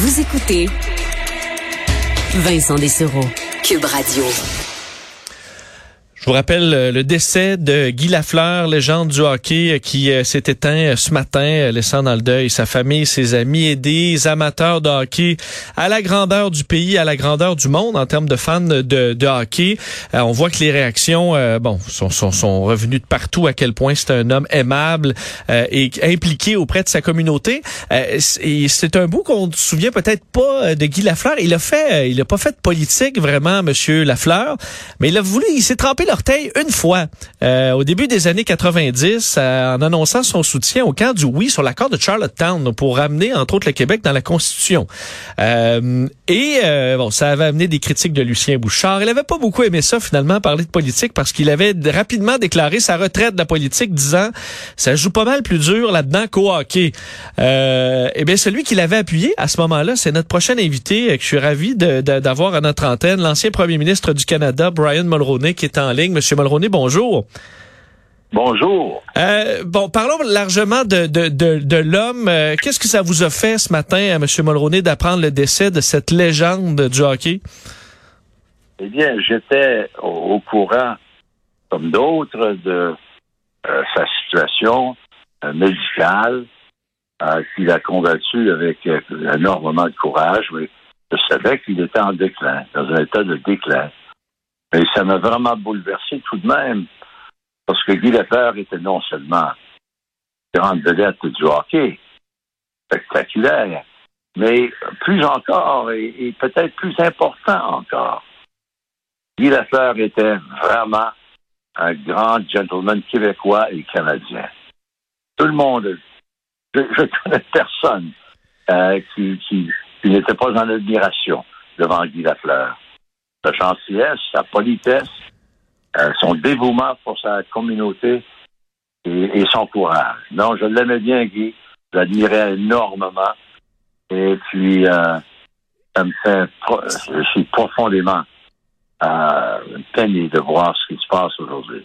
Vous écoutez Vincent Dessereau, Cube Radio. Je vous rappelle euh, le décès de Guy Lafleur, légende du hockey, euh, qui euh, s'est éteint ce matin, laissant dans le deuil sa famille, ses amis et des amateurs de hockey à la grandeur du pays, à la grandeur du monde en termes de fans de, hockey. on voit que les réactions, bon, sont, sont, sont, revenues de partout. À quel point c'est un homme aimable et impliqué auprès de sa communauté. et c'est un bout qu'on se souvient peut-être pas de Guy Lafleur. Il a fait, il a pas fait de politique vraiment, Monsieur Lafleur, mais il a voulu, il s'est trempé l'orteil une fois euh, au début des années 90 euh, en annonçant son soutien au camp du oui sur l'accord de Charlottetown pour ramener entre autres le Québec dans la Constitution. Euh, et bon, ça avait amené des critiques de Lucien Bouchard. Il avait pas beaucoup aimé ça finalement parler de politique parce qu'il avait rapidement déclaré sa retraite de la politique disant ça joue pas mal plus dur là-dedans qu'au hockey. Euh, et bien celui qui l'avait appuyé à ce moment-là, c'est notre prochain invité que je suis ravi d'avoir à notre antenne, l'ancien premier ministre du Canada, Brian Mulroney, qui est en Monsieur Mulroney, bonjour. Bonjour. Euh, bon, parlons largement de, de, l'homme. Euh, qu'est-ce que ça vous a fait ce matin, à M. Mulroney, d'apprendre le décès de cette légende du hockey? Eh bien, j'étais au, courant, comme d'autres, de euh, sa situation médicale qu'il a combattu avec énormément de courage, mais je savais qu'il était en déclin, dans un état de déclin. Mais ça m'a vraiment bouleversé tout de même, parce que Guy Lefebvre était non seulement grande vedette du hockey, spectaculaire, mais plus encore, et, peut-être plus important encore, Guy Lefebvre était vraiment un grand gentleman québécois et canadien. Tout le monde, je, ne connais personne euh, qui, qui, qui n'était pas en admiration devant Guy Lafleur sa gentillesse, sa politesse, euh, son dévouement pour sa communauté et, son courage. Non, je l'aimais bien, Guy. Je l'admirais énormément. Et puis, euh, ça me fait, je suis profondément euh, peiné de voir ce qui se passe aujourd'hui.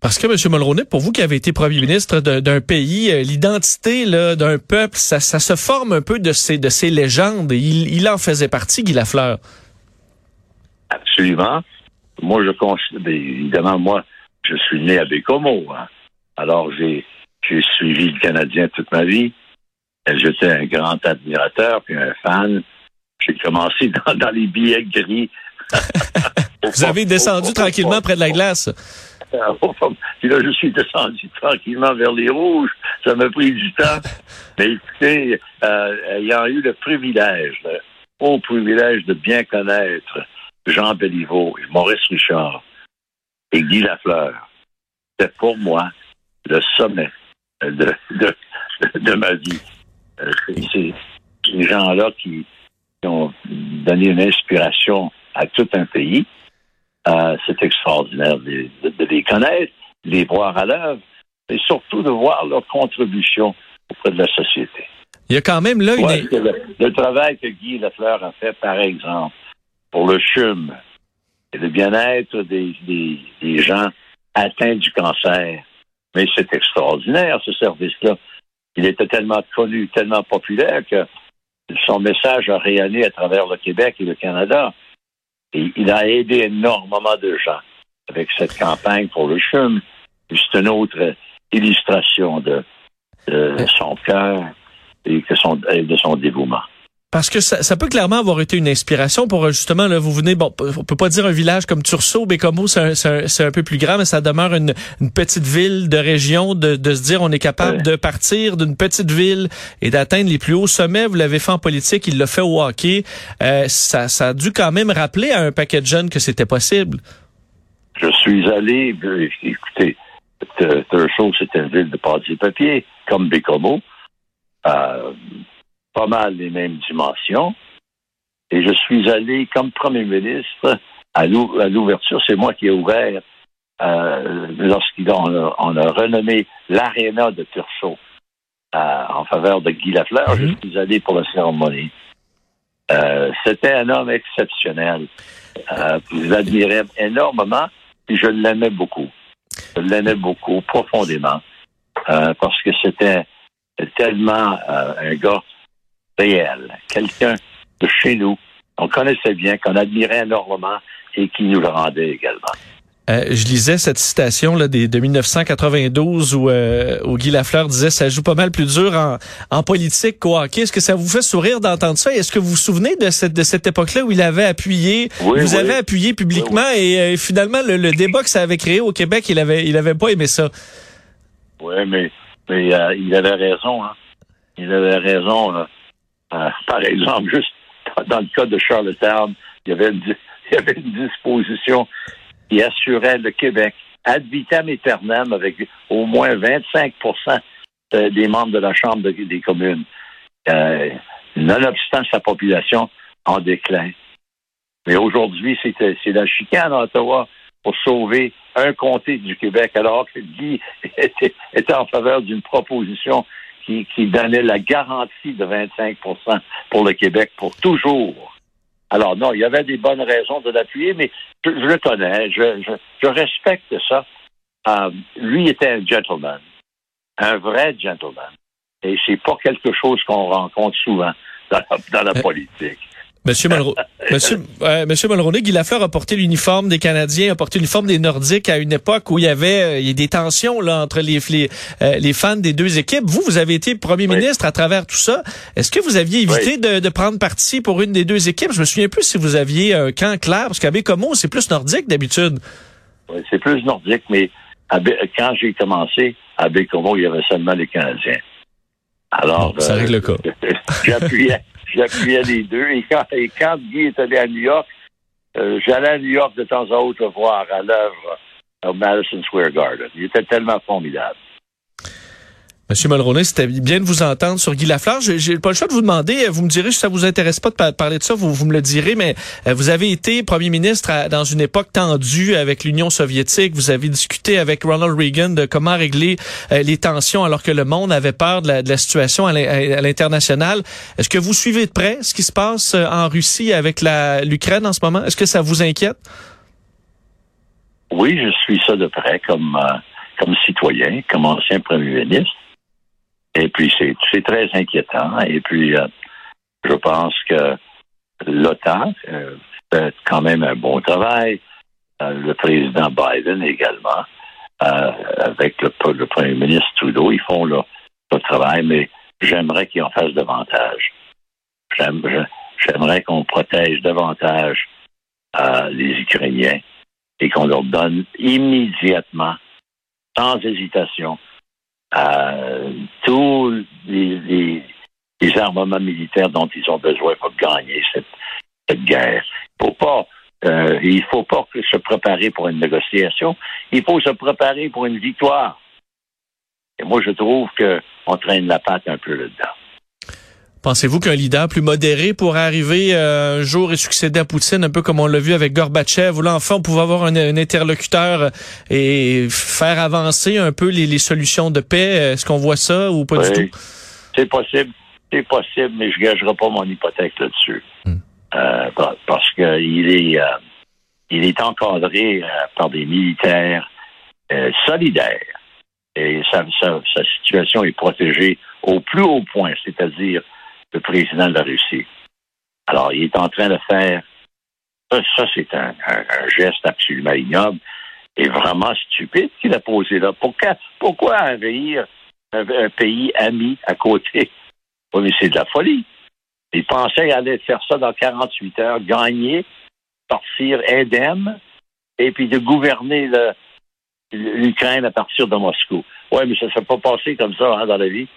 Parce que, M. Mulroney, pour vous qui avez été premier ministre d'un pays, euh, l'identité d'un peuple, ça, se forme un peu de ces, de ces légendes. Il en faisait partie, Guy Lafleur. Absolument. Moi, je considère, ben, évidemment, moi, je suis né à Bécomo. Hein. Alors, j'ai, j'ai suivi le Canadien toute ma vie. J'étais un grand admirateur, puis un fan. J'ai commencé dans, les billets gris. Vous avez descendu tranquillement près de la glace. Puis là, je suis descendu tranquillement vers les rouges. Ça m'a pris du temps. Mais écoutez, euh, ayant eu le privilège, le haut privilège de bien connaître Jean Béliveau et Maurice Richard et Guy Lafleur, c'est pour moi le sommet de, de, ma vie. Euh, c'est ces gens-là qui, ont donné une inspiration à tout un pays. Euh, c'est extraordinaire de, les connaître, de les voir à l'œuvre, et surtout de voir leur contribution auprès de la société. Il y a quand même là une... le, travail que Guy Lafleur a fait, par exemple, pour le CHUM et le bien-être des, des, gens atteints du cancer. Mais c'est extraordinaire, ce service-là. Il était tellement connu, tellement populaire que son message a rayonné à travers le Québec et le Canada. Et il a aidé énormément de gens avec cette campagne pour le CHUM. C'est une autre illustration de, de son cœur et de son dévouement. Parce que ça, ça, peut clairement avoir été une inspiration pour justement, là, vous venez, bon, on peut pas dire un village comme Tursault, comme c'est un, un, peu plus grand, mais ça demeure une, une petite ville de région, de, de, se dire on est capable de partir d'une petite ville et d'atteindre les plus hauts sommets. Vous l'avez fait en politique, il l'a fait au hockey. Euh, ça, ça a dû quand même rappeler à un paquet de jeunes que c'était possible. Je suis allé, euh, écoutez, Tursault, c'est une ville de pâtis papier, comme Bécomo. Euh, pas mal les mêmes dimensions. Et je suis allé comme premier ministre à l'ouverture. C'est moi qui ai ouvert euh, lorsqu'on a, on a renommé l'aréna de Tursault euh, en faveur de Guy Lafleur. Je mhm. suis allé pour la cérémonie. Euh, c'était un homme exceptionnel. Je l'admirais énormément et je l'aimais beaucoup. Je l'aimais beaucoup, profondément, euh, parce que c'était tellement un gars réel, quelqu'un de chez nous, qu'on connaissait bien, qu'on admirait énormément et qui nous le rendait également. Euh, je lisais cette citation là des, de 1992 où, euh, où Guy Lafleur disait ça joue pas mal plus dur en, en politique qu'au hockey. Est-ce que ça vous fait sourire d'entendre ça? Est-ce que vous vous souvenez de cette, de cette époque-là où il avait appuyé, Oui, vous oui. avez appuyé publiquement et euh, finalement le, le débat que ça avait créé au Québec, il avait, il avait pas aimé ça. Oui, mais, mais euh, il avait raison. Hein. Il avait raison. euh, euh, par exemple, juste dans, le cas de Charlottetown, il y avait une, disposition qui assurait le Québec ad vitam aeternam avec au moins 25 de- des membres de la Chambre de- des communes, euh, nonobstant sa population en déclin. Mais aujourd'hui, c'est la chicane à Ottawa pour sauver un comté du Québec, alors que Guy était en faveur d'une proposition qui, qui donnait la garantie de 25% pour le Québec pour toujours. Alors non, il y avait des bonnes raisons de l'appuyer, mais je, je le connais, je, je, je respecte ça. Euh, lui était un gentleman, un vrai gentleman. Et c'est pas quelque chose qu'on rencontre souvent dans la, dans la Euh, politique. Monsieur Mulroney, Monsieur, euh, Monsieur Mulroney, Guy Lafleur a porté l'uniforme des Canadiens, a porté l'uniforme des Nordiques à une époque où il y avait euh, il y a des tensions là entre les les, euh, les fans des deux équipes. Vous, vous avez été premier Oui. ministre à travers tout ça. Est-ce que vous aviez évité de, de prendre parti pour une des deux équipes? Je me souviens plus si vous aviez un camp clair parce qu'à Bécomo, c'est plus nordique d'habitude. Oui, C'est plus nordique, mais quand j'ai commencé à Bécomo, il y avait seulement les Canadiens. Alors, ça euh, règle le cas. j'appuyais, j'appuyais les deux. Et quand, et quand Guy est allé à New York, euh, j'allais à New York de temps à autre voir à l'œuvre au Madison Square Garden. Il était tellement formidable. Monsieur Mulroney, c'était bien de vous entendre sur Guy Lafleur. J'ai pas le choix de vous demander, euh, vous me direz si ça vous intéresse pas de pa- parler de ça, vous, me le direz, mais euh, vous avez été premier ministre à- dans une époque tendue avec l'Union soviétique. Vous avez discuté avec Ronald Reagan de comment régler euh, les tensions alors que le monde avait peur de la, de la situation à l'in- à l'international. Est-ce que vous suivez de près ce qui se passe en Russie avec l'Ukraine en ce moment? Est-ce que ça vous inquiète? Oui, je suis ça de près comme citoyen, comme ancien premier ministre. Et puis, c'est très inquiétant. Et puis, euh, je pense que l'OTAN euh, fait quand même un bon travail. Euh, le président Biden également, avec le, premier ministre Trudeau, ils font leur, leur travail, mais j'aimerais qu'ils en fassent davantage. J'aimerais qu'on protège davantage les Ukrainiens et qu'on leur donne immédiatement, sans hésitation, tous les, les- les armements militaires dont ils ont besoin pour gagner cette, cette guerre. Il faut pas, euh, il faut pas se préparer pour une négociation. Il faut se préparer pour une victoire. Et moi, je trouve qu'on traîne la patte un peu là-dedans. Pensez-vous qu'un leader plus modéré pourrait arriver euh, un jour et succéder à Poutine, un peu comme on l'a vu avec Gorbatchev, où là, enfin, on pouvait avoir un, un interlocuteur et faire avancer un peu les, les solutions de paix? Est-ce qu'on voit ça ou pas du tout? C'est possible, c'est possible, mais je ne gagerai pas mon hypothèque là-dessus. Hmm. Euh, par- parce qu'il est, euh, il est encadré euh, par des militaires euh, solidaires. Et sa, sa- sa situation est protégée au plus haut point, c'est-à-dire le président de la Russie. Alors, il est en train de faire. Ça, c'est un, geste absolument ignoble et vraiment stupide qu'il a posé là. Pourquoi, pourquoi envahir un, pays ami à côté? Oui, mais c'est de la folie. Il pensait qu'il allait faire ça dans 48 heures, gagner, partir indemne, et puis de gouverner l'Ukraine à partir de Moscou. Oui, mais ça ne s'est pas passé comme ça hein, dans la vie.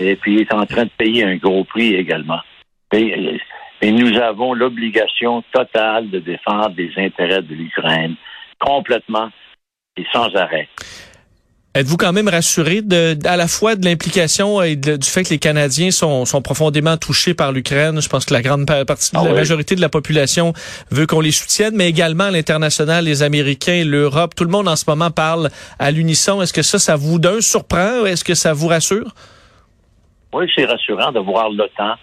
Et puis, il est en train de payer un gros prix également. Mais nous avons l'obligation totale de défendre les intérêts de l'Ukraine complètement et sans arrêt. Êtes-vous quand même rassuré de, à la fois de l'implication et de- du fait que les Canadiens sont, sont profondément touchés par l'Ukraine? Je pense que la grande pa- partie, Ah la majorité de la population veut qu'on les soutienne, mais également l'international, les Américains, l'Europe, tout le monde en ce moment parle à l'unisson. Est-ce que ça, ça vous d'un surprend? Est-ce que ça vous rassure? Oui, c'est rassurant de voir l'OTAN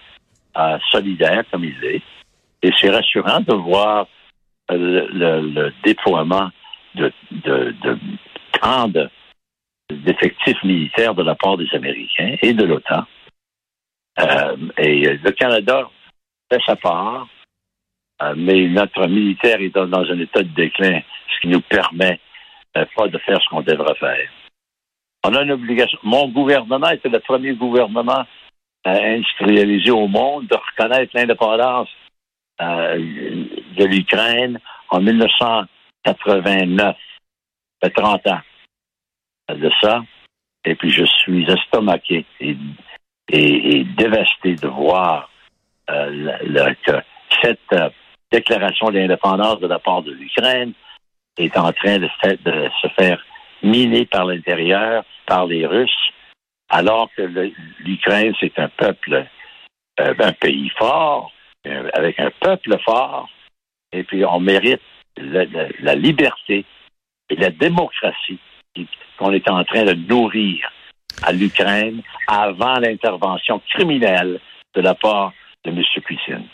euh, solidaire comme il est. Et c'est rassurant de voir euh, le, le- le déploiement de, de, de tant de- d'effectifs militaires de la part des Américains et de l'OTAN. Euh, et le Canada fait sa part, euh, mais notre militaire est dans, un état de déclin, ce qui nous permet euh, pas de faire ce qu'on devrait faire. On a une obligation. Mon gouvernement était le premier gouvernement industrialisé au monde de reconnaître l'indépendance de l'Ukraine en 1989. Ça fait 30 ans de ça. Et puis je suis estomaqué et, dévasté de voir euh, que cette euh, déclaration d'indépendance de la part de l'Ukraine est en train de, se faire miner par l'intérieur, par les Russes, alors que l'Ukraine, c'est un peuple, euh, un pays fort, avec un peuple fort, et puis on mérite la liberté et la démocratie qu'on est en train de nourrir à l'Ukraine avant l'intervention criminelle de la part de M. Poutine.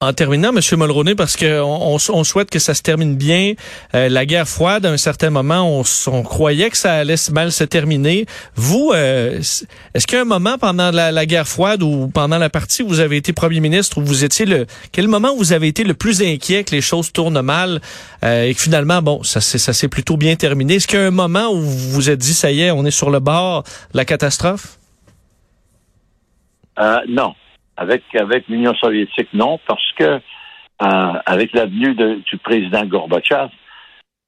En terminant, M. Mulroney, parce qu'on on, souhaite que ça se termine bien, euh, la guerre froide, à un certain moment, on, croyait que ça allait mal se terminer. Vous, euh, est-ce qu'il y a un moment pendant la, guerre froide ou pendant la partie où vous avez été premier ministre, où vous étiez le... Quel moment vous avez été le plus inquiet que les choses tournent mal euh, et que finalement, bon, ça, ça s'est plutôt bien terminé? Est-ce qu'il y a un moment où vous vous êtes dit, ça y est, on est sur le bord de la catastrophe? non. Avec, l'Union soviétique, non, parce que euh, avec l'avenue du président Gorbatchev,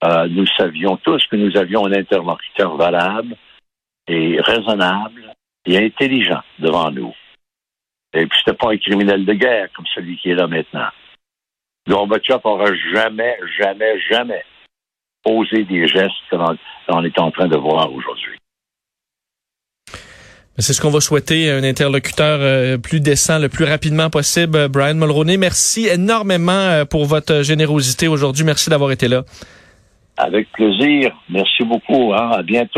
euh, nous savions tous que nous avions un interlocuteur valable et raisonnable et intelligent devant nous. Et puis, c'était pas un criminel de guerre comme celui qui est là maintenant. Gorbatchev n'aura jamais, jamais, jamais osé des gestes qu'on est en train de voir aujourd'hui. C'est ce qu'on va souhaiter, un interlocuteur euh, plus décent le plus rapidement possible. Euh, Brian Mulroney, merci énormément euh, pour votre générosité aujourd'hui. Merci d'avoir été là. Avec plaisir. Merci beaucoup. Hein. À bientôt.